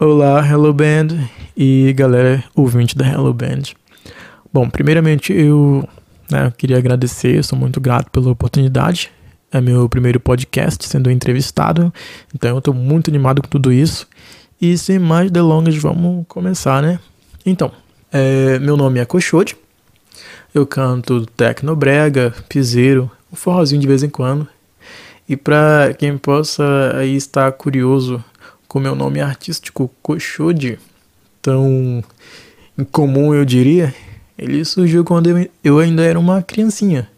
Olá, Hello Band e galera ouvinte da Hello Band. Bom, primeiramente eu né, queria agradecer, eu sou muito grato pela oportunidade. É meu primeiro podcast sendo entrevistado, então eu estou muito animado com tudo isso. E sem mais delongas, vamos começar, né? Então, é, meu nome é Cochode, eu canto tecnobrega, piseiro, um forrozinho de vez em quando. E para quem possa aí estar curioso com meu nome artístico Cochode, tão incomum eu diria, ele surgiu quando eu ainda era uma criancinha,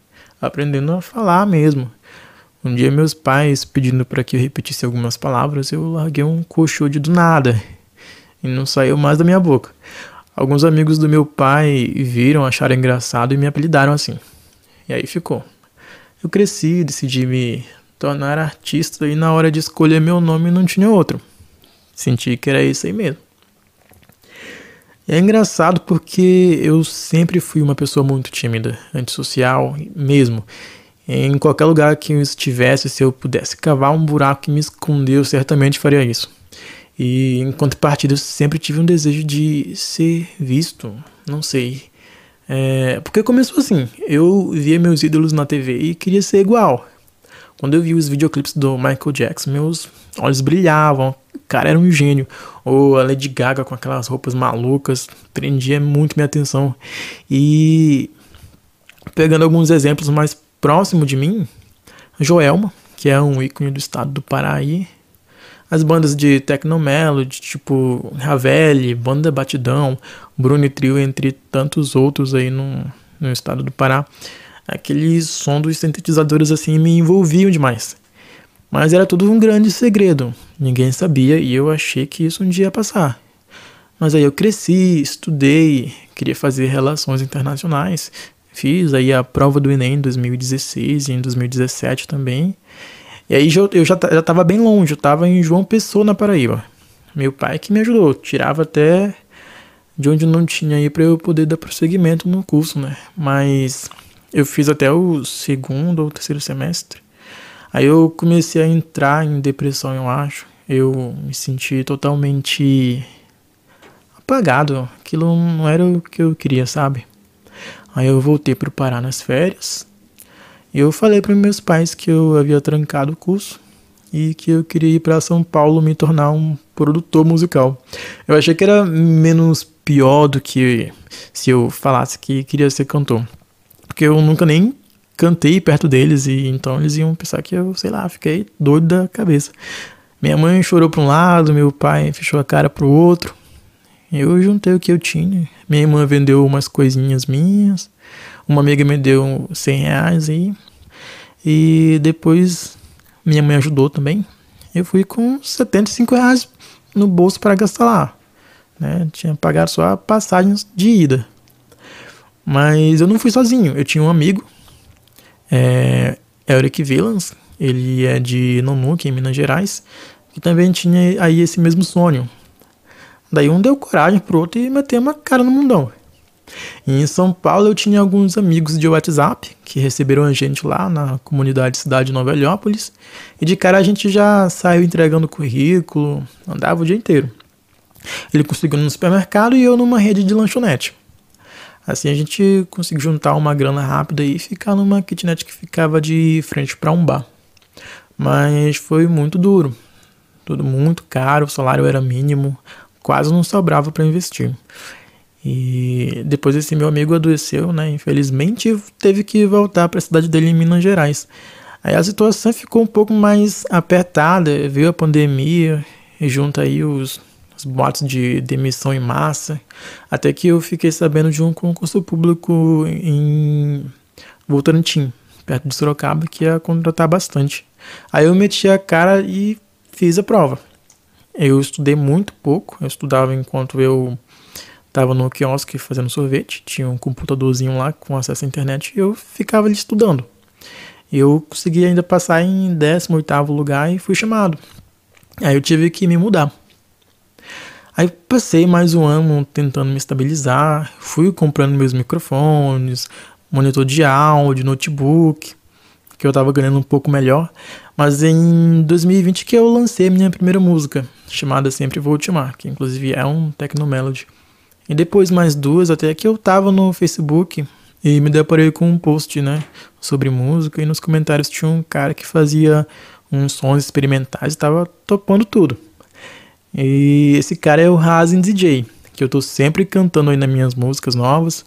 aprendendo a falar mesmo. Um dia meus pais pedindo para que eu repetisse algumas palavras, eu larguei um cochode do nada e não saiu mais da minha boca. Alguns amigos do meu pai viram, acharam engraçado e me apelidaram assim. E aí ficou. Eu cresci, decidi me tornar artista e na hora de escolher meu nome não tinha outro. Senti que era isso aí mesmo. É engraçado porque eu sempre fui uma pessoa muito tímida, antissocial mesmo. Em qualquer lugar que eu estivesse, se eu pudesse cavar um buraco e me esconder, eu certamente faria isso. E em contrapartida, eu sempre tive um desejo de ser visto, não sei. É, porque começou assim, eu via meus ídolos na TV e queria ser igual. Quando eu vi os videoclipes do Michael Jackson, meus olhos brilhavam, cara era um gênio. Ou a Lady Gaga com aquelas roupas malucas, prendia muito minha atenção. E pegando alguns exemplos mais próximos de mim, Joelma, que é um ícone do estado do Pará. As bandas de Tecnomelody, tipo Ravelli, Banda Batidão, Bruno Trio, entre tantos outros aí no, no estado do Pará aquele som dos sintetizadores assim me envolviam demais. Mas era tudo um grande segredo, ninguém sabia e eu achei que isso um dia ia passar. Mas aí eu cresci, estudei, queria fazer relações internacionais, fiz aí a prova do Enem em 2016 e em 2017 também. E aí eu já estava bem longe, eu estava em João Pessoa, na Paraíba. Meu pai que me ajudou, tirava até de onde não tinha aí para eu poder dar prosseguimento no curso, né? Mas eu fiz até o segundo ou terceiro semestre. Aí eu comecei a entrar em depressão, eu acho. Eu me senti totalmente apagado. Aquilo não era o que eu queria, sabe? Aí eu voltei para o Pará nas férias. E eu falei para meus pais que eu havia trancado o curso e que eu queria ir para São Paulo me tornar um produtor musical. Eu achei que era menos pior do que se eu falasse que queria ser cantor porque eu nunca nem cantei perto deles e então eles iam pensar que eu, sei lá, fiquei doido da cabeça. Minha mãe chorou para um lado, meu pai fechou a cara pro outro. Eu juntei o que eu tinha. Minha irmã vendeu umas coisinhas minhas. Uma amiga me deu 100 reais aí. E depois minha mãe ajudou também. Eu fui com 75 reais no bolso para gastar lá. Né? Tinha pagado só passagens de ida. Mas eu não fui sozinho, eu tinha um amigo, é, Eric Villans, ele é de Nonuque, em Minas Gerais, que também tinha aí esse mesmo sonho. Daí um deu coragem pro outro e meteu uma cara no mundão. E em São Paulo eu tinha alguns amigos de WhatsApp que receberam a gente lá na comunidade Cidade de Nova Heliópolis. E de cara a gente já saiu entregando currículo, andava o dia inteiro. Ele conseguiu no supermercado e eu numa rede de lanchonete. Assim a gente conseguiu juntar uma grana rápida e ficar numa kitnet que ficava de frente para um bar. Mas foi muito duro. Tudo muito caro, o salário era mínimo, quase não sobrava para investir. E depois esse meu amigo adoeceu, né? Infelizmente teve que voltar para a cidade dele em Minas Gerais. Aí a situação ficou um pouco mais apertada, veio a pandemia e junto aí os os boatos de demissão em massa, até que eu fiquei sabendo de um concurso público em Votorantim, perto de Sorocaba, que ia contratar bastante. Aí eu meti a cara e fiz a prova. Eu estudei muito pouco, eu estudava enquanto eu estava no quiosque fazendo sorvete, tinha um computadorzinho lá com acesso à internet e eu ficava ali estudando. Eu consegui ainda passar em 18º lugar e fui chamado. Aí eu tive que me mudar. Aí passei mais um ano tentando me estabilizar, fui comprando meus microfones, monitor de áudio, notebook, que eu tava ganhando um pouco melhor. Mas em 2020 que eu lancei minha primeira música, chamada Sempre Vou Te Amar, que inclusive é um techno melody. E depois mais duas, até que eu tava no Facebook e me deparei com um post, né, sobre música e nos comentários tinha um cara que fazia uns sons experimentais e tava topando tudo. E esse cara é o Hazen DJ, que eu tô sempre cantando aí nas minhas músicas novas.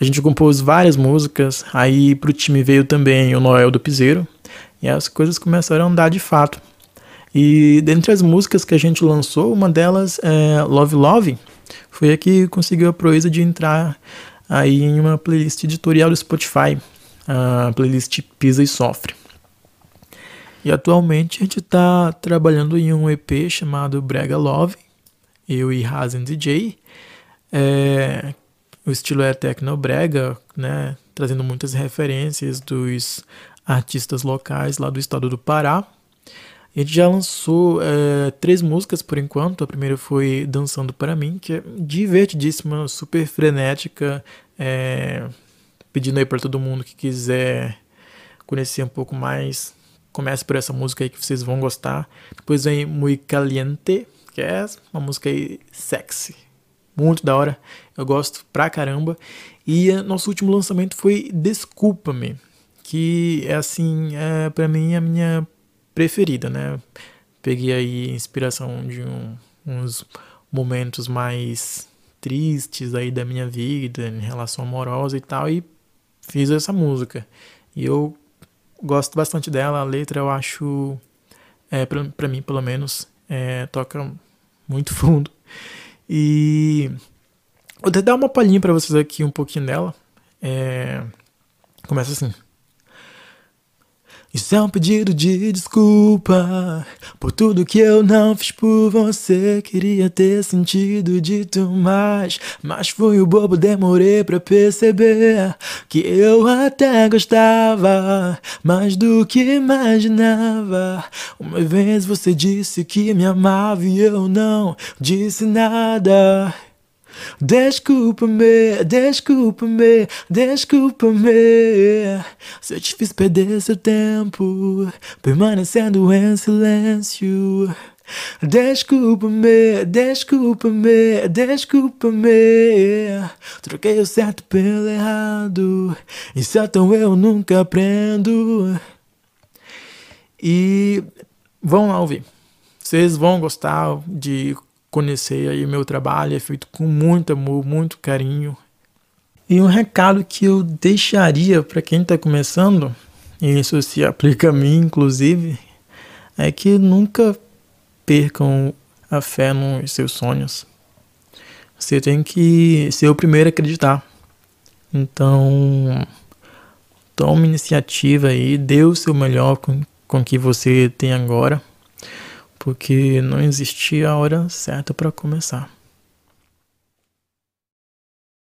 A gente compôs várias músicas, aí pro time veio também o Noel do Piseiro, e as coisas começaram a andar de fato. E dentre as músicas que a gente lançou, uma delas é Love Love, foi a que conseguiu a proeza de entrar aí em uma playlist editorial do Spotify, a playlist Pisa e Sofre. E atualmente a gente está trabalhando em um EP chamado Brega Love, eu e Hazen DJ. É, o estilo é techno brega, né, trazendo muitas referências dos artistas locais lá do estado do Pará. A gente já lançou é, três músicas por enquanto. A primeira foi Dançando para mim, que é divertidíssima, super frenética. É, pedindo aí para todo mundo que quiser conhecer um pouco mais, comece por essa música aí que vocês vão gostar. Depois vem Muy Caliente, que é uma música aí sexy, muito da hora. Eu gosto pra caramba. E nosso último lançamento foi Desculpa-me, que é assim, é para mim a minha preferida, né? Peguei aí inspiração de um, uns momentos mais tristes aí da minha vida, em relação amorosa e tal, e fiz essa música. E eu gosto bastante dela, a letra eu acho, é, pra mim pelo menos, é, toca muito fundo. E vou até dar uma palhinha para vocês aqui um pouquinho dela. É, começa assim. Isso é um pedido de desculpa por tudo que eu não fiz por você. Queria ter sentido dito mais, mas fui o bobo, demorei pra perceber que eu até gostava mais do que imaginava. Uma vez você disse que me amava e eu não disse nada. Desculpa-me, desculpa-me, desculpa-me. Se eu te fiz perder seu tempo Permanecendo em silêncio. Desculpa-me, desculpa-me, desculpa-me. Troquei o certo pelo errado E certo eu nunca aprendo. E vão lá ouvir. Vocês vão gostar de conhecer aí o meu trabalho, é feito com muito amor, muito carinho. E um recado que eu deixaria para quem está começando, e isso se aplica a mim inclusive, é que nunca percam a fé nos seus sonhos. Você tem que ser o primeiro a acreditar. Então, tome iniciativa aí, dê o seu melhor com, com o que você tem agora porque não existia a hora certa para começar.